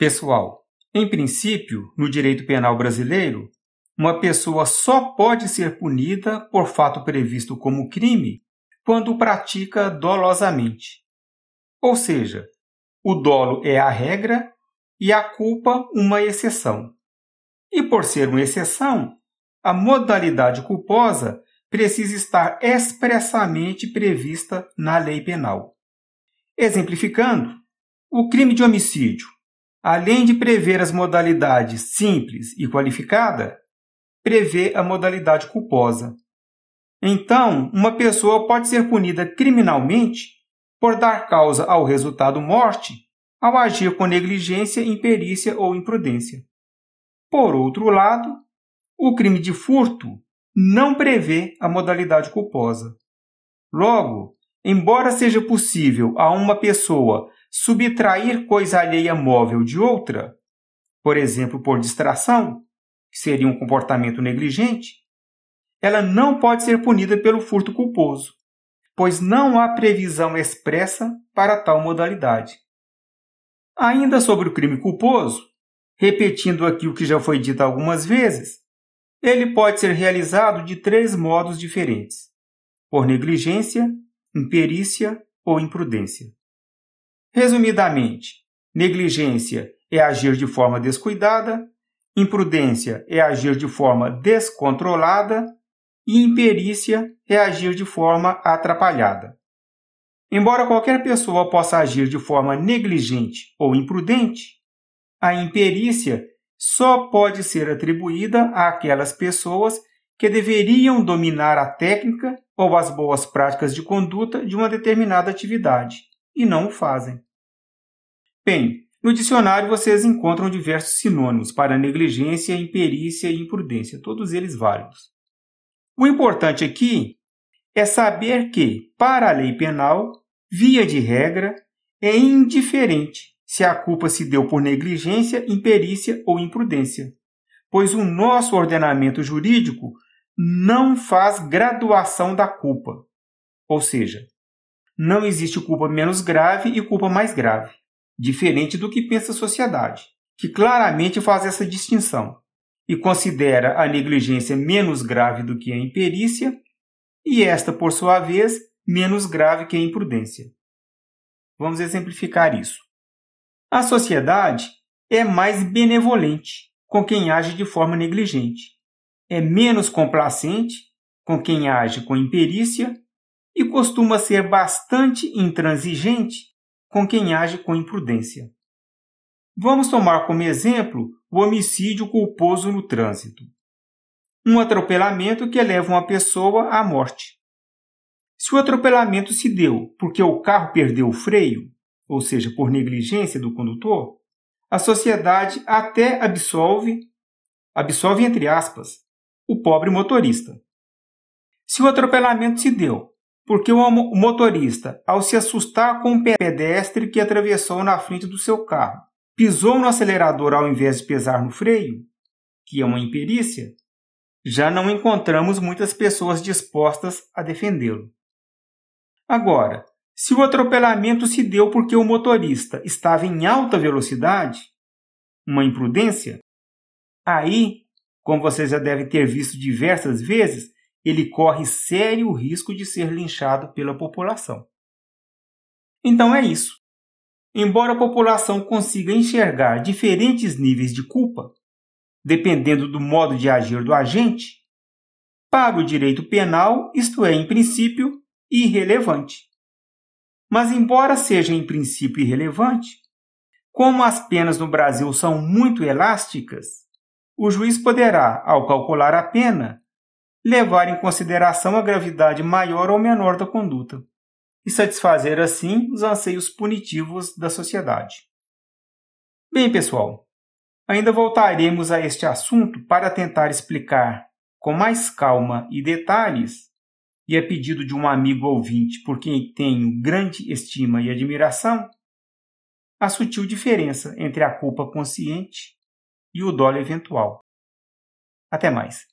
Pessoal, em princípio, no direito penal brasileiro, uma pessoa só pode ser punida por fato previsto como crime quando pratica dolosamente. Ou seja, o dolo é a regra e a culpa uma exceção. E por ser uma exceção, a modalidade culposa precisa estar expressamente prevista na lei penal. Exemplificando, o crime de homicídio, além de prever as modalidades simples e qualificada, prevê a modalidade culposa. Então, uma pessoa pode ser punida criminalmente por dar causa ao resultado morte ao agir com negligência, imperícia ou imprudência. Por outro lado, o crime de furto não prevê a modalidade culposa. Logo, embora seja possível a uma pessoa subtrair coisa alheia móvel de outra, por exemplo, por distração, que seria um comportamento negligente, ela não pode ser punida pelo furto culposo, pois não há previsão expressa para tal modalidade. Ainda sobre o crime culposo, repetindo aqui o que já foi dito algumas vezes, ele pode ser realizado de três modos diferentes: por negligência, imperícia ou imprudência. Resumidamente, negligência é agir de forma descuidada, imprudência é agir de forma descontrolada e imperícia é agir de forma atrapalhada. Embora qualquer pessoa possa agir de forma negligente ou imprudente, a imperícia só pode ser atribuída àquelas pessoas que deveriam dominar a técnica ou as boas práticas de conduta de uma determinada atividade e não o fazem. Bem, no dicionário vocês encontram diversos sinônimos para negligência, imperícia e imprudência, todos eles válidos. O importante aqui é saber que, para a lei penal, via de regra, é indiferente se a culpa se deu por negligência, imperícia ou imprudência, pois o nosso ordenamento jurídico não faz graduação da culpa. Ou seja, não existe culpa menos grave e culpa mais grave, diferente do que pensa a sociedade, que claramente faz essa distinção e considera a negligência menos grave do que a imperícia, e esta, por sua vez, menos grave que a imprudência. Vamos exemplificar isso. A sociedade é mais benevolente com quem age de forma negligente, é menos complacente com quem age com imperícia e costuma ser bastante intransigente com quem age com imprudência. Vamos tomar como exemplo o homicídio culposo no trânsito. Um atropelamento que leva uma pessoa à morte. Se o atropelamento se deu porque o carro perdeu o freio, ou seja, por negligência do condutor, a sociedade até absolve, absolve entre aspas, o pobre motorista. Se o atropelamento se deu porque o motorista, ao se assustar com um pedestre que atravessou na frente do seu carro, pisou no acelerador ao invés de pesar no freio, que é uma imperícia, já não encontramos muitas pessoas dispostas a defendê-lo. Agora, se o atropelamento se deu porque o motorista estava em alta velocidade, uma imprudência, aí, como vocês já devem ter visto diversas vezes, ele corre sério risco de ser linchado pela população. Então é isso. Embora a população consiga enxergar diferentes níveis de culpa, dependendo do modo de agir do agente, para o direito penal isto é, em princípio, irrelevante. Mas, embora seja em princípio irrelevante, como as penas no Brasil são muito elásticas, o juiz poderá, ao calcular a pena, levar em consideração a gravidade maior ou menor da conduta e satisfazer assim os anseios punitivos da sociedade. Bem, pessoal, ainda voltaremos a este assunto para tentar explicar com mais calma e detalhes, e a pedido de um amigo ouvinte por quem tenho grande estima e admiração, a sutil diferença entre a culpa consciente e o dolo eventual. Até mais.